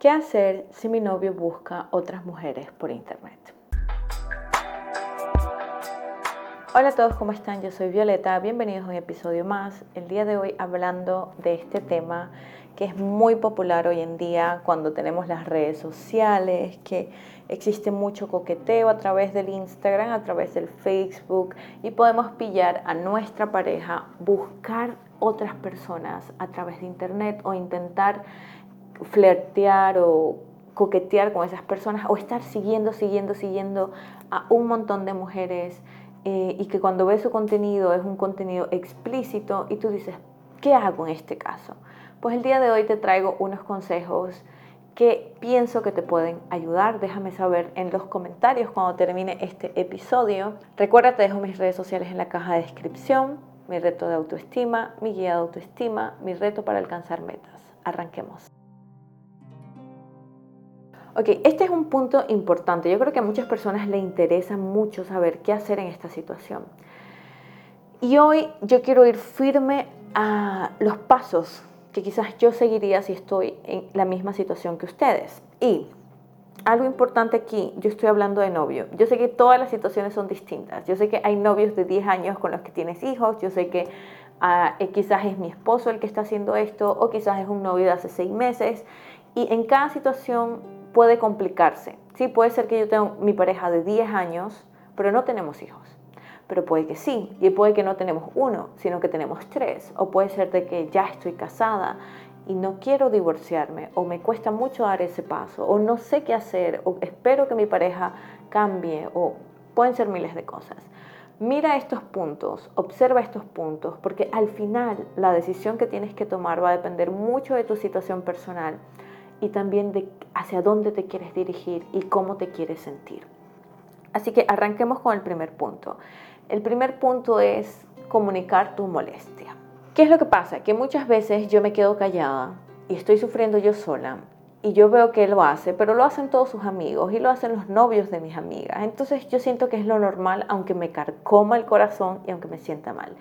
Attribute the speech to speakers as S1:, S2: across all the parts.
S1: ¿Qué hacer si mi novio busca otras mujeres por internet? Hola a todos, ¿cómo están? Yo soy Violeta, bienvenidos a un episodio más. El día de hoy hablando de este tema que es muy popular hoy en día cuando tenemos las redes sociales, que existe mucho coqueteo a través del Instagram, a través del Facebook y podemos pillar a nuestra pareja, buscar otras personas a través de internet o intentar flirtear o coquetear con esas personas o estar siguiendo, siguiendo, siguiendo a un montón de mujeres eh, y que cuando ves su contenido es un contenido explícito y tú dices, ¿qué hago en este caso? Pues el día de hoy te traigo unos consejos que pienso que te pueden ayudar. Déjame saber en los comentarios cuando termine este episodio. Recuerda, te dejo mis redes sociales en la caja de descripción, mi reto de autoestima, mi guía de autoestima, mi reto para alcanzar metas. Arranquemos. Ok, este es un punto importante. Yo creo que a muchas personas le interesa mucho saber qué hacer en esta situación. Y hoy yo quiero ir firme a los pasos que quizás yo seguiría si estoy en la misma situación que ustedes. Y algo importante aquí, yo estoy hablando de novio. Yo sé que todas las situaciones son distintas. Yo sé que hay novios de 10 años con los que tienes hijos. Yo sé que eh, quizás es mi esposo el que está haciendo esto o quizás es un novio de hace 6 meses. Y en cada situación puede complicarse. Sí, puede ser que yo tenga mi pareja de 10 años, pero no tenemos hijos. Pero puede que sí, y puede que no tenemos uno, sino que tenemos tres. O puede ser de que ya estoy casada y no quiero divorciarme, o me cuesta mucho dar ese paso, o no sé qué hacer, o espero que mi pareja cambie, o pueden ser miles de cosas. Mira estos puntos, observa estos puntos, porque al final la decisión que tienes que tomar va a depender mucho de tu situación personal y también de hacia dónde te quieres dirigir y cómo te quieres sentir. Así que arranquemos con el primer punto. El primer punto es comunicar tu molestia. ¿Qué es lo que pasa? Que muchas veces yo me quedo callada y estoy sufriendo yo sola y yo veo que él lo hace, pero lo hacen todos sus amigos y lo hacen los novios de mis amigas. Entonces yo siento que es lo normal, aunque me carcoma el corazón y aunque me sienta mal.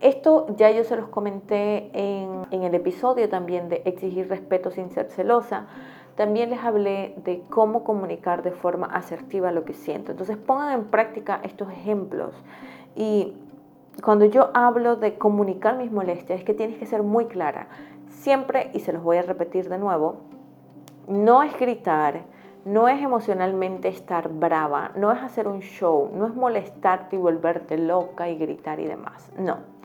S1: Esto ya yo se los comenté en, en el episodio también de exigir respeto sin ser celosa. También les hablé de cómo comunicar de forma asertiva lo que siento. Entonces pongan en práctica estos ejemplos. Y cuando yo hablo de comunicar mis molestias, es que tienes que ser muy clara. Siempre, y se los voy a repetir de nuevo, no es gritar, no es emocionalmente estar brava, no es hacer un show, no es molestarte y volverte loca y gritar y demás. No.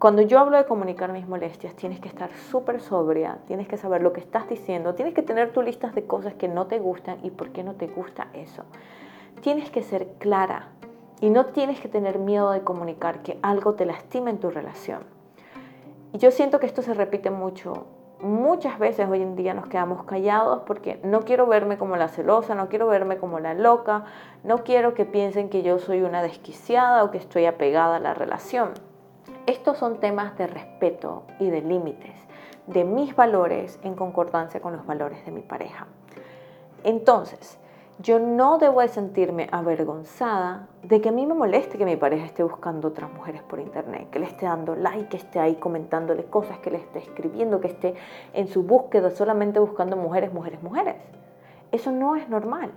S1: Cuando yo hablo de comunicar mis molestias, tienes que estar súper sobria, tienes que saber lo que estás diciendo, tienes que tener tu listas de cosas que no te gustan y por qué no te gusta eso. Tienes que ser clara y no tienes que tener miedo de comunicar que algo te lastima en tu relación. Y yo siento que esto se repite mucho. Muchas veces hoy en día nos quedamos callados porque no quiero verme como la celosa, no quiero verme como la loca, no quiero que piensen que yo soy una desquiciada o que estoy apegada a la relación. Estos son temas de respeto y de límites, de mis valores en concordancia con los valores de mi pareja. Entonces, yo no debo de sentirme avergonzada de que a mí me moleste que mi pareja esté buscando otras mujeres por internet, que le esté dando like, que esté ahí comentándole cosas, que le esté escribiendo, que esté en su búsqueda solamente buscando mujeres, mujeres, mujeres. Eso no es normal.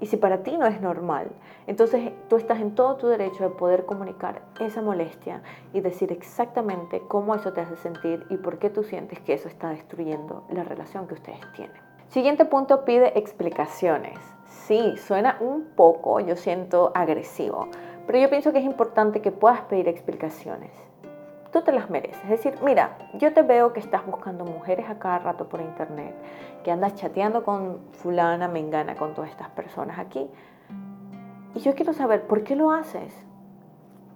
S1: Y si para ti no es normal, entonces tú estás en todo tu derecho de poder comunicar esa molestia y decir exactamente cómo eso te hace sentir y por qué tú sientes que eso está destruyendo la relación que ustedes tienen. Siguiente punto, pide explicaciones. Sí, suena un poco, yo siento agresivo, pero yo pienso que es importante que puedas pedir explicaciones tú te las mereces. Es decir, mira, yo te veo que estás buscando mujeres a cada rato por internet, que andas chateando con fulana, mengana, con todas estas personas aquí. Y yo quiero saber, ¿por qué lo haces?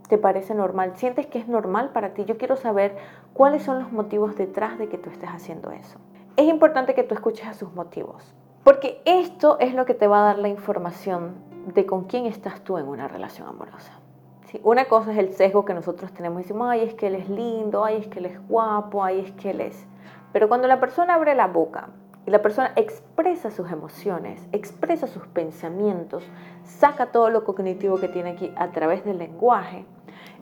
S1: ¿Te parece normal? ¿Sientes que es normal para ti? Yo quiero saber cuáles son los motivos detrás de que tú estés haciendo eso. Es importante que tú escuches a sus motivos, porque esto es lo que te va a dar la información de con quién estás tú en una relación amorosa. Una cosa es el sesgo que nosotros tenemos, decimos, ay, es que él es lindo, ay, es que él es guapo, ay, es que él es... Pero cuando la persona abre la boca y la persona expresa sus emociones, expresa sus pensamientos, saca todo lo cognitivo que tiene aquí a través del lenguaje,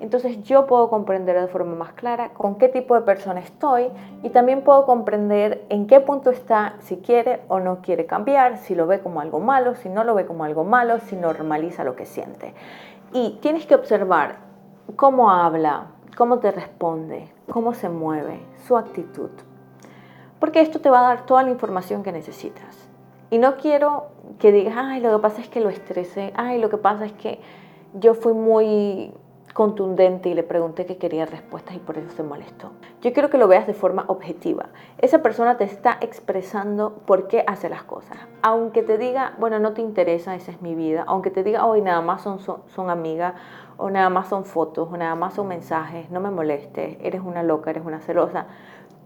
S1: Entonces yo puedo comprender de forma más clara con qué tipo de persona estoy y también puedo comprender en qué punto está, si quiere o no quiere cambiar, si lo ve como algo malo, si no lo ve como algo malo, si normaliza lo que siente. Y tienes que observar cómo habla, cómo te responde, cómo se mueve, su actitud. Porque esto te va a dar toda la información que necesitas. Y no quiero que digas, ay, lo que pasa es que lo estresé, ay, lo que pasa es que yo fui muy contundente y le pregunté que quería respuestas y por eso se molestó. Yo quiero que lo veas de forma objetiva. Esa persona te está expresando por qué hace las cosas. Aunque te diga, bueno, no te interesa, esa es mi vida. Aunque te diga, hoy nada más son, son, son amigas, o nada más son fotos, o nada más son mensajes, no me molestes, eres una loca, eres una celosa.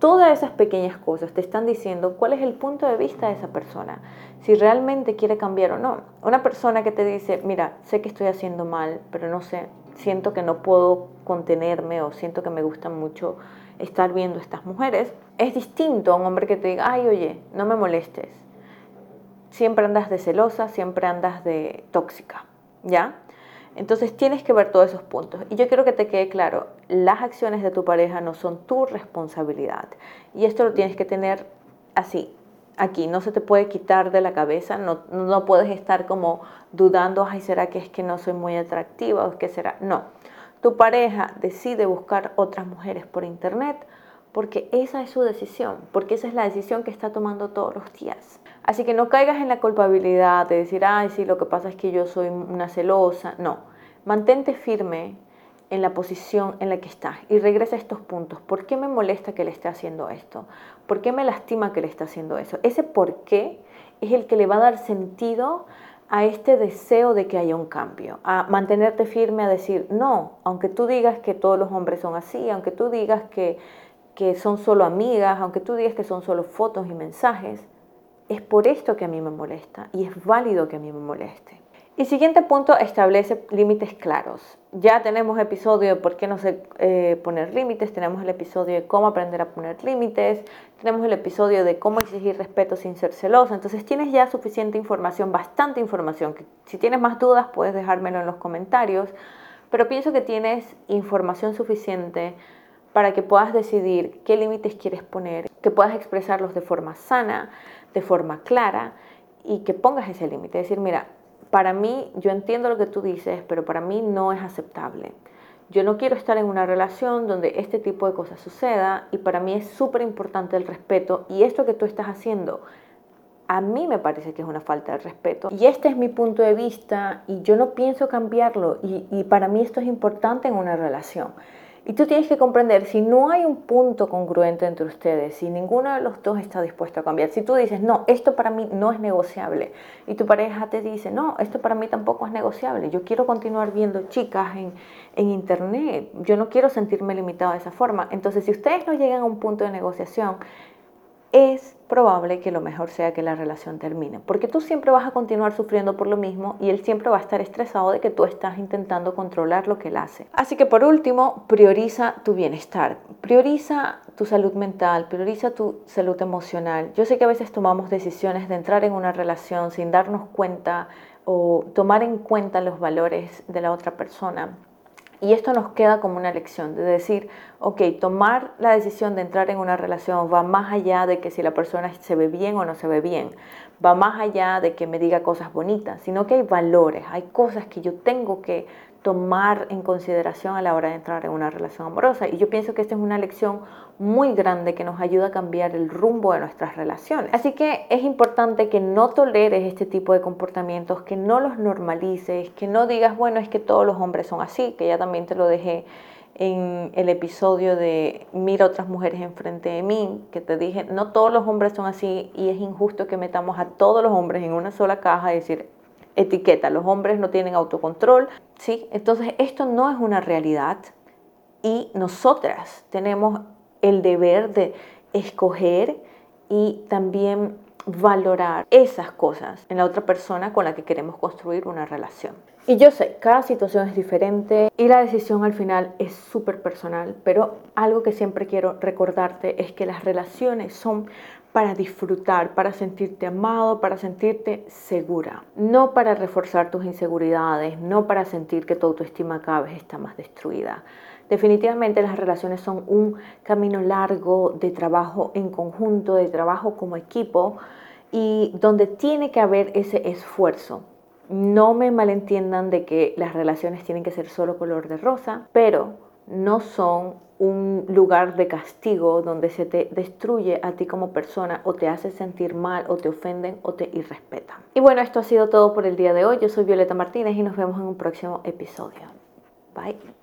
S1: Todas esas pequeñas cosas te están diciendo cuál es el punto de vista de esa persona, si realmente quiere cambiar o no. Una persona que te dice, mira, sé que estoy haciendo mal, pero no sé, siento que no puedo contenerme o siento que me gusta mucho estar viendo estas mujeres, es distinto a un hombre que te diga, ay, oye, no me molestes. Siempre andas de celosa, siempre andas de tóxica, ¿ya? Entonces tienes que ver todos esos puntos. Y yo quiero que te quede claro, las acciones de tu pareja no son tu responsabilidad. Y esto lo tienes que tener así, aquí. No se te puede quitar de la cabeza, no, no puedes estar como dudando, ay, ¿será que es que no soy muy atractiva o qué será? No. Tu pareja decide buscar otras mujeres por internet porque esa es su decisión, porque esa es la decisión que está tomando todos los días. Así que no caigas en la culpabilidad de decir, ay, sí, lo que pasa es que yo soy una celosa. No, mantente firme en la posición en la que estás y regresa a estos puntos. ¿Por qué me molesta que le esté haciendo esto? ¿Por qué me lastima que le esté haciendo eso? Ese por qué es el que le va a dar sentido a este deseo de que haya un cambio, a mantenerte firme a decir, no, aunque tú digas que todos los hombres son así, aunque tú digas que, que son solo amigas, aunque tú digas que son solo fotos y mensajes, es por esto que a mí me molesta y es válido que a mí me moleste. Y siguiente punto, establece límites claros. Ya tenemos episodio de por qué no sé eh, poner límites, tenemos el episodio de cómo aprender a poner límites, tenemos el episodio de cómo exigir respeto sin ser celoso. Entonces tienes ya suficiente información, bastante información. Si tienes más dudas puedes dejármelo en los comentarios, pero pienso que tienes información suficiente para que puedas decidir qué límites quieres poner, que puedas expresarlos de forma sana, de forma clara y que pongas ese límite. Decir, mira, para mí, yo entiendo lo que tú dices, pero para mí no es aceptable. Yo no quiero estar en una relación donde este tipo de cosas suceda y para mí es súper importante el respeto y esto que tú estás haciendo a mí me parece que es una falta de respeto. Y este es mi punto de vista y yo no pienso cambiarlo y, y para mí esto es importante en una relación. Y tú tienes que comprender, si no hay un punto congruente entre ustedes, si ninguno de los dos está dispuesto a cambiar, si tú dices, no, esto para mí no es negociable, y tu pareja te dice, no, esto para mí tampoco es negociable, yo quiero continuar viendo chicas en, en internet, yo no quiero sentirme limitado de esa forma. Entonces, si ustedes no llegan a un punto de negociación, es probable que lo mejor sea que la relación termine, porque tú siempre vas a continuar sufriendo por lo mismo y él siempre va a estar estresado de que tú estás intentando controlar lo que él hace. Así que por último, prioriza tu bienestar, prioriza tu salud mental, prioriza tu salud emocional. Yo sé que a veces tomamos decisiones de entrar en una relación sin darnos cuenta o tomar en cuenta los valores de la otra persona y esto nos queda como una lección de decir, ok, tomar la decisión de entrar en una relación va más allá de que si la persona se ve bien o no se ve bien, va más allá de que me diga cosas bonitas, sino que hay valores, hay cosas que yo tengo que tomar en consideración a la hora de entrar en una relación amorosa. Y yo pienso que esta es una lección muy grande que nos ayuda a cambiar el rumbo de nuestras relaciones. Así que es importante que no toleres este tipo de comportamientos, que no los normalices, que no digas, bueno, es que todos los hombres son así, que ya también te lo dejé en el episodio de Mira otras mujeres enfrente de mí, que te dije, no todos los hombres son así y es injusto que metamos a todos los hombres en una sola caja y decir, etiqueta, los hombres no tienen autocontrol, ¿sí? Entonces esto no es una realidad y nosotras tenemos el deber de escoger y también valorar esas cosas en la otra persona con la que queremos construir una relación. Y yo sé, cada situación es diferente y la decisión al final es súper personal, pero algo que siempre quiero recordarte es que las relaciones son para disfrutar, para sentirte amado, para sentirte segura, no para reforzar tus inseguridades, no para sentir que tu autoestima cada vez está más destruida. Definitivamente las relaciones son un camino largo de trabajo en conjunto, de trabajo como equipo y donde tiene que haber ese esfuerzo. No me malentiendan de que las relaciones tienen que ser solo color de rosa, pero no son un lugar de castigo donde se te destruye a ti como persona o te hace sentir mal o te ofenden o te irrespetan. Y bueno, esto ha sido todo por el día de hoy. Yo soy Violeta Martínez y nos vemos en un próximo episodio. Bye.